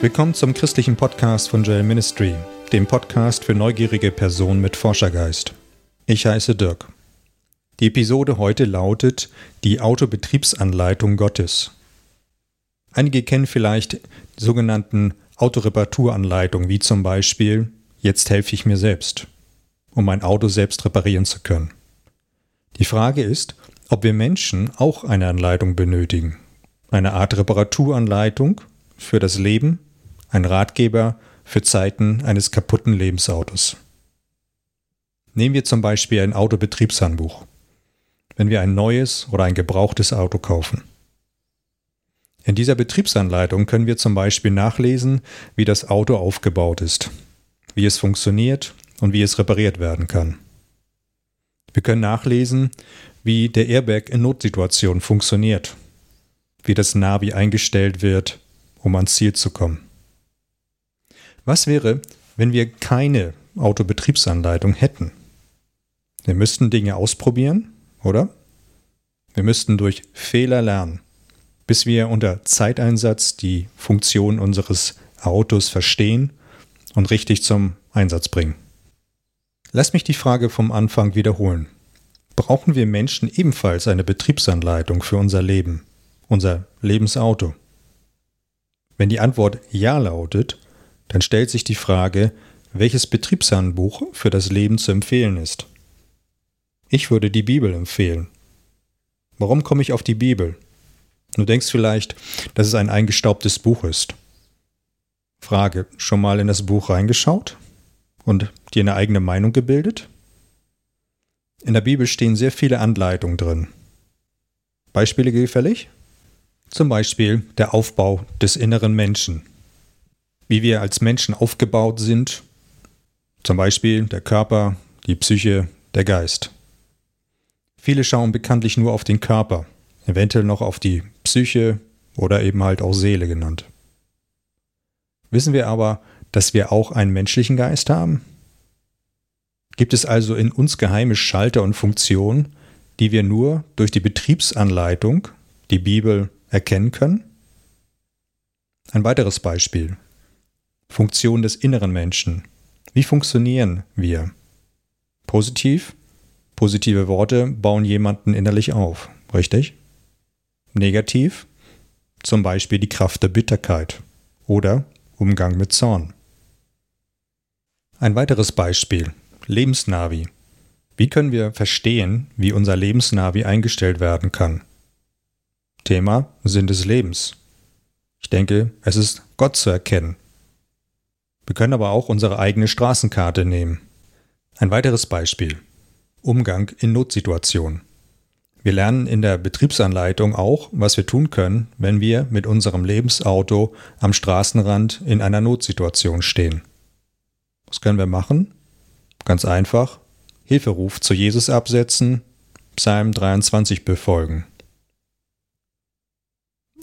Willkommen zum christlichen Podcast von Joel Ministry, dem Podcast für neugierige Personen mit Forschergeist. Ich heiße Dirk. Die Episode heute lautet Die Autobetriebsanleitung Gottes. Einige kennen vielleicht die sogenannten Autoreparaturanleitungen, wie zum Beispiel Jetzt helfe ich mir selbst, um mein Auto selbst reparieren zu können. Die Frage ist, ob wir Menschen auch eine Anleitung benötigen. Eine Art Reparaturanleitung für das Leben, ein Ratgeber für Zeiten eines kaputten Lebensautos. Nehmen wir zum Beispiel ein Autobetriebshandbuch, wenn wir ein neues oder ein gebrauchtes Auto kaufen. In dieser Betriebsanleitung können wir zum Beispiel nachlesen, wie das Auto aufgebaut ist, wie es funktioniert und wie es repariert werden kann. Wir können nachlesen, wie der Airbag in Notsituationen funktioniert, wie das Navi eingestellt wird, um ans Ziel zu kommen. Was wäre, wenn wir keine Autobetriebsanleitung hätten? Wir müssten Dinge ausprobieren, oder? Wir müssten durch Fehler lernen bis wir unter Zeiteinsatz die Funktion unseres Autos verstehen und richtig zum Einsatz bringen. Lass mich die Frage vom Anfang wiederholen. Brauchen wir Menschen ebenfalls eine Betriebsanleitung für unser Leben, unser Lebensauto? Wenn die Antwort Ja lautet, dann stellt sich die Frage, welches Betriebshandbuch für das Leben zu empfehlen ist. Ich würde die Bibel empfehlen. Warum komme ich auf die Bibel? Du denkst vielleicht, dass es ein eingestaubtes Buch ist. Frage, schon mal in das Buch reingeschaut und dir eine eigene Meinung gebildet? In der Bibel stehen sehr viele Anleitungen drin. Beispiele gefällig? Zum Beispiel der Aufbau des inneren Menschen. Wie wir als Menschen aufgebaut sind. Zum Beispiel der Körper, die Psyche, der Geist. Viele schauen bekanntlich nur auf den Körper eventuell noch auf die Psyche oder eben halt auch Seele genannt. Wissen wir aber, dass wir auch einen menschlichen Geist haben? Gibt es also in uns geheime Schalter und Funktionen, die wir nur durch die Betriebsanleitung, die Bibel, erkennen können? Ein weiteres Beispiel. Funktion des inneren Menschen. Wie funktionieren wir? Positiv? Positive Worte bauen jemanden innerlich auf, richtig? Negativ zum Beispiel die Kraft der Bitterkeit oder Umgang mit Zorn. Ein weiteres Beispiel Lebensnavi. Wie können wir verstehen, wie unser Lebensnavi eingestellt werden kann? Thema Sinn des Lebens. Ich denke, es ist Gott zu erkennen. Wir können aber auch unsere eigene Straßenkarte nehmen. Ein weiteres Beispiel. Umgang in Notsituationen. Wir lernen in der Betriebsanleitung auch, was wir tun können, wenn wir mit unserem Lebensauto am Straßenrand in einer Notsituation stehen. Was können wir machen? Ganz einfach. Hilferuf zu Jesus absetzen, Psalm 23 befolgen.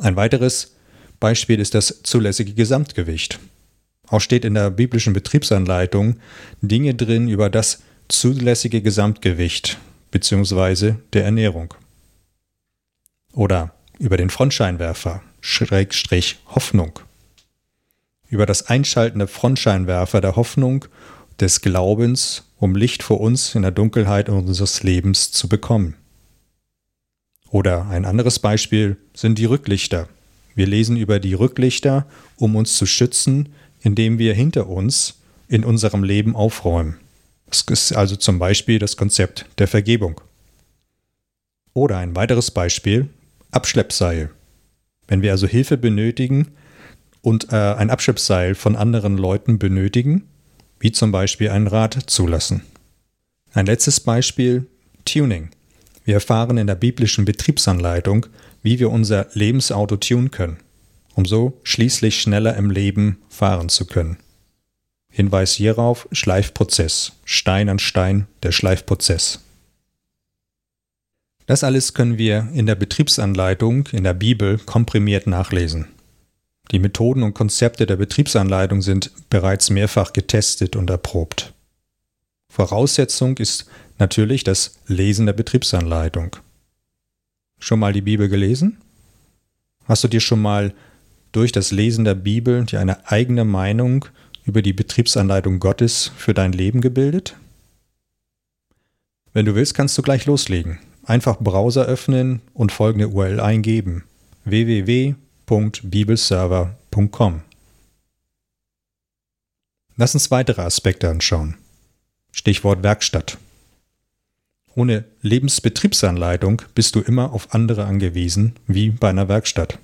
Ein weiteres Beispiel ist das zulässige Gesamtgewicht. Auch steht in der biblischen Betriebsanleitung Dinge drin über das zulässige Gesamtgewicht, bzw. der Ernährung. Oder über den Frontscheinwerfer, Schrägstrich Hoffnung. Über das Einschalten der Frontscheinwerfer der Hoffnung, des Glaubens, um Licht vor uns in der Dunkelheit unseres Lebens zu bekommen. Oder ein anderes Beispiel sind die Rücklichter. Wir lesen über die Rücklichter, um uns zu schützen, indem wir hinter uns in unserem Leben aufräumen. Das ist also zum Beispiel das Konzept der Vergebung. Oder ein weiteres Beispiel, Abschleppseil. Wenn wir also Hilfe benötigen und äh, ein Abschleppseil von anderen Leuten benötigen, wie zum Beispiel ein Rad zulassen. Ein letztes Beispiel, Tuning. Wir erfahren in der biblischen Betriebsanleitung, wie wir unser Lebensauto tunen können, um so schließlich schneller im Leben fahren zu können. Hinweis hierauf Schleifprozess. Stein an Stein, der Schleifprozess. Das alles können wir in der Betriebsanleitung in der Bibel komprimiert nachlesen. Die Methoden und Konzepte der Betriebsanleitung sind bereits mehrfach getestet und erprobt. Voraussetzung ist natürlich das Lesen der Betriebsanleitung. Schon mal die Bibel gelesen? Hast du dir schon mal durch das Lesen der Bibel dir eine eigene Meinung über die Betriebsanleitung Gottes für dein Leben gebildet? Wenn du willst, kannst du gleich loslegen. Einfach Browser öffnen und folgende URL eingeben: www.bibelserver.com. Lass uns weitere Aspekte anschauen. Stichwort Werkstatt. Ohne Lebensbetriebsanleitung bist du immer auf andere angewiesen, wie bei einer Werkstatt.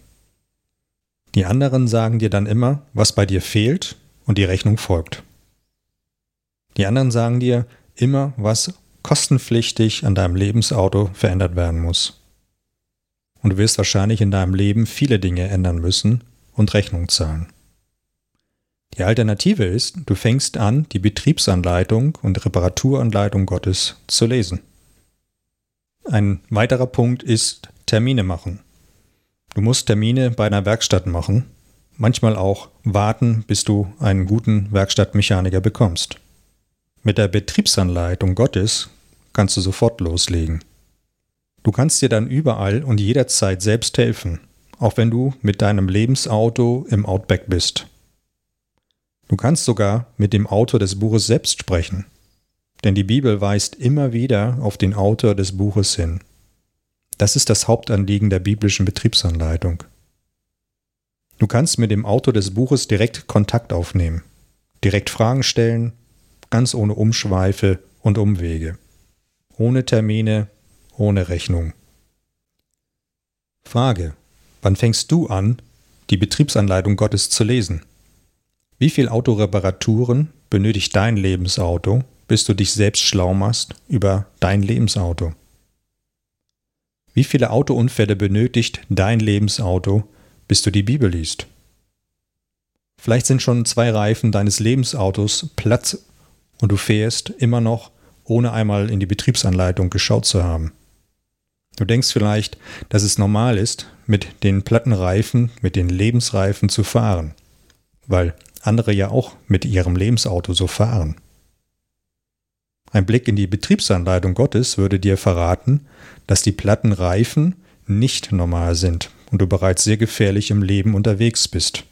Die anderen sagen dir dann immer, was bei dir fehlt und die Rechnung folgt. Die anderen sagen dir immer, was kostenpflichtig an deinem Lebensauto verändert werden muss. Und du wirst wahrscheinlich in deinem Leben viele Dinge ändern müssen und Rechnung zahlen. Die Alternative ist, du fängst an, die Betriebsanleitung und Reparaturanleitung Gottes zu lesen. Ein weiterer Punkt ist Termine machen. Du musst Termine bei einer Werkstatt machen, manchmal auch warten, bis du einen guten Werkstattmechaniker bekommst. Mit der Betriebsanleitung Gottes kannst du sofort loslegen. Du kannst dir dann überall und jederzeit selbst helfen, auch wenn du mit deinem Lebensauto im Outback bist. Du kannst sogar mit dem Autor des Buches selbst sprechen, denn die Bibel weist immer wieder auf den Autor des Buches hin. Das ist das Hauptanliegen der biblischen Betriebsanleitung. Du kannst mit dem Autor des Buches direkt Kontakt aufnehmen, direkt Fragen stellen, ganz ohne Umschweife und Umwege, ohne Termine, ohne Rechnung. Frage. Wann fängst du an, die Betriebsanleitung Gottes zu lesen? Wie viel Autoreparaturen benötigt dein Lebensauto, bis du dich selbst schlau machst über dein Lebensauto? Wie viele Autounfälle benötigt dein Lebensauto, bis du die Bibel liest? Vielleicht sind schon zwei Reifen deines Lebensautos platt und du fährst immer noch, ohne einmal in die Betriebsanleitung geschaut zu haben. Du denkst vielleicht, dass es normal ist, mit den platten Reifen, mit den Lebensreifen zu fahren, weil andere ja auch mit ihrem Lebensauto so fahren. Ein Blick in die Betriebsanleitung Gottes würde dir verraten, dass die platten Reifen nicht normal sind und du bereits sehr gefährlich im Leben unterwegs bist.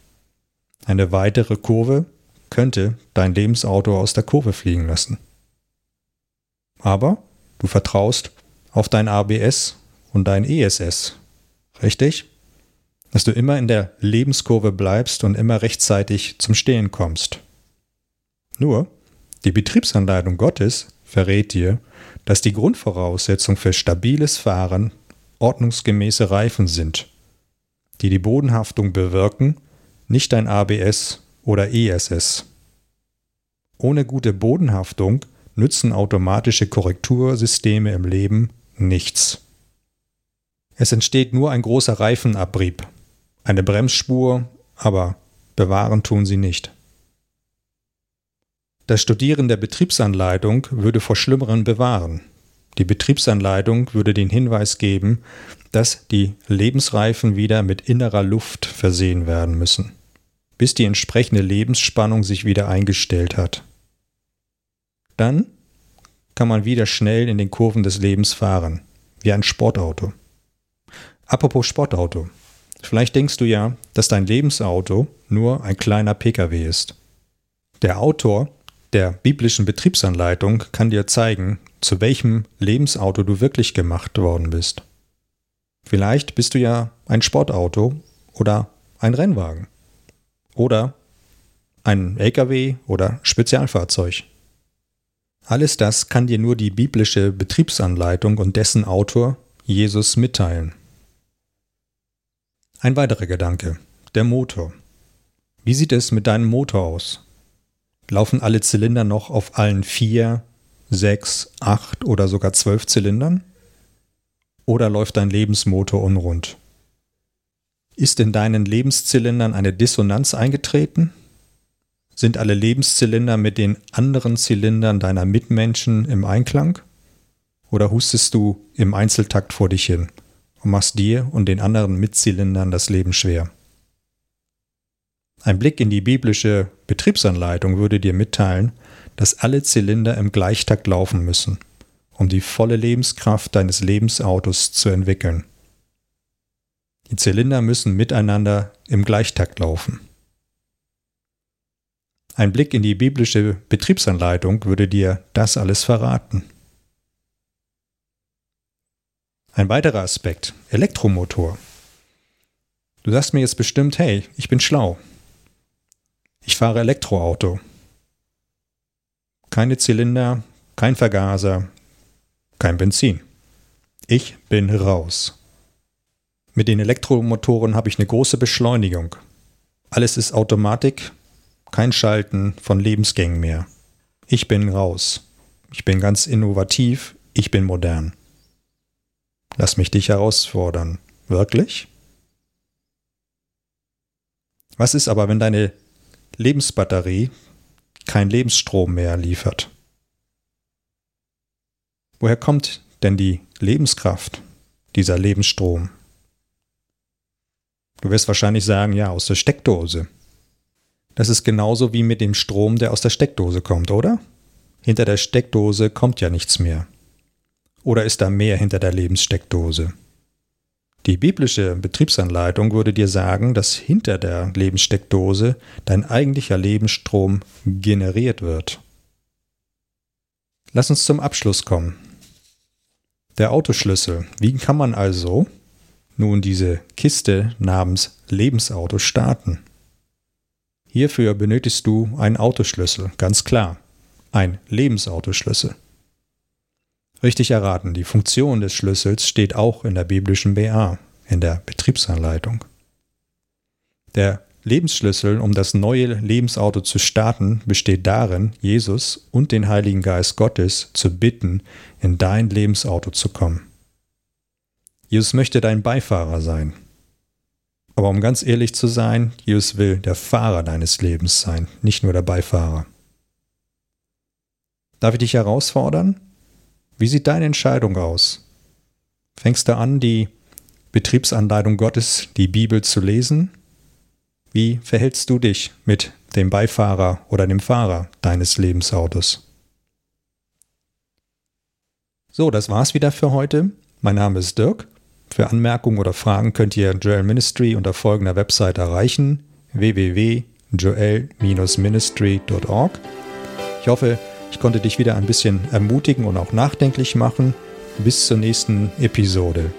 Eine weitere Kurve könnte dein Lebensauto aus der Kurve fliegen lassen. Aber du vertraust auf dein ABS und dein ESS. Richtig? dass du immer in der Lebenskurve bleibst und immer rechtzeitig zum Stehen kommst. Nur, die Betriebsanleitung Gottes verrät dir, dass die Grundvoraussetzung für stabiles Fahren ordnungsgemäße Reifen sind, die die Bodenhaftung bewirken, nicht ein ABS oder ESS. Ohne gute Bodenhaftung nützen automatische Korrektursysteme im Leben nichts. Es entsteht nur ein großer Reifenabrieb, eine Bremsspur, aber bewahren tun sie nicht. Das Studieren der Betriebsanleitung würde vor Schlimmeren bewahren. Die Betriebsanleitung würde den Hinweis geben, dass die Lebensreifen wieder mit innerer Luft versehen werden müssen, bis die entsprechende Lebensspannung sich wieder eingestellt hat. Dann kann man wieder schnell in den Kurven des Lebens fahren, wie ein Sportauto. Apropos Sportauto. Vielleicht denkst du ja, dass dein Lebensauto nur ein kleiner Pkw ist. Der Autor der biblischen Betriebsanleitung kann dir zeigen, zu welchem Lebensauto du wirklich gemacht worden bist. Vielleicht bist du ja ein Sportauto oder ein Rennwagen oder ein LKW oder Spezialfahrzeug. Alles das kann dir nur die biblische Betriebsanleitung und dessen Autor Jesus mitteilen. Ein weiterer Gedanke. Der Motor. Wie sieht es mit deinem Motor aus? Laufen alle Zylinder noch auf allen vier, sechs, acht oder sogar zwölf Zylindern? Oder läuft dein Lebensmotor unrund? Ist in deinen Lebenszylindern eine Dissonanz eingetreten? Sind alle Lebenszylinder mit den anderen Zylindern deiner Mitmenschen im Einklang? Oder hustest du im Einzeltakt vor dich hin? und machst dir und den anderen Mitzylindern das Leben schwer. Ein Blick in die biblische Betriebsanleitung würde dir mitteilen, dass alle Zylinder im Gleichtakt laufen müssen, um die volle Lebenskraft deines Lebensautos zu entwickeln. Die Zylinder müssen miteinander im Gleichtakt laufen. Ein Blick in die biblische Betriebsanleitung würde dir das alles verraten. Ein weiterer Aspekt, Elektromotor. Du sagst mir jetzt bestimmt, hey, ich bin schlau. Ich fahre Elektroauto. Keine Zylinder, kein Vergaser, kein Benzin. Ich bin raus. Mit den Elektromotoren habe ich eine große Beschleunigung. Alles ist Automatik, kein Schalten von Lebensgängen mehr. Ich bin raus. Ich bin ganz innovativ, ich bin modern. Lass mich dich herausfordern. Wirklich? Was ist aber, wenn deine Lebensbatterie kein Lebensstrom mehr liefert? Woher kommt denn die Lebenskraft, dieser Lebensstrom? Du wirst wahrscheinlich sagen, ja, aus der Steckdose. Das ist genauso wie mit dem Strom, der aus der Steckdose kommt, oder? Hinter der Steckdose kommt ja nichts mehr. Oder ist da mehr hinter der Lebenssteckdose? Die biblische Betriebsanleitung würde dir sagen, dass hinter der Lebenssteckdose dein eigentlicher Lebensstrom generiert wird. Lass uns zum Abschluss kommen. Der Autoschlüssel. Wie kann man also nun diese Kiste namens Lebensauto starten? Hierfür benötigst du einen Autoschlüssel, ganz klar. Ein Lebensautoschlüssel. Richtig erraten, die Funktion des Schlüssels steht auch in der biblischen BA, in der Betriebsanleitung. Der Lebensschlüssel, um das neue Lebensauto zu starten, besteht darin, Jesus und den Heiligen Geist Gottes zu bitten, in dein Lebensauto zu kommen. Jesus möchte dein Beifahrer sein, aber um ganz ehrlich zu sein, Jesus will der Fahrer deines Lebens sein, nicht nur der Beifahrer. Darf ich dich herausfordern? Wie sieht deine Entscheidung aus? Fängst du an, die Betriebsanleitung Gottes, die Bibel zu lesen? Wie verhältst du dich mit dem Beifahrer oder dem Fahrer deines Lebensautos? So, das war's wieder für heute. Mein Name ist Dirk für Anmerkungen oder Fragen könnt ihr Joel Ministry unter folgender Website erreichen: www.joel-ministry.org. Ich hoffe, ich konnte dich wieder ein bisschen ermutigen und auch nachdenklich machen. Bis zur nächsten Episode.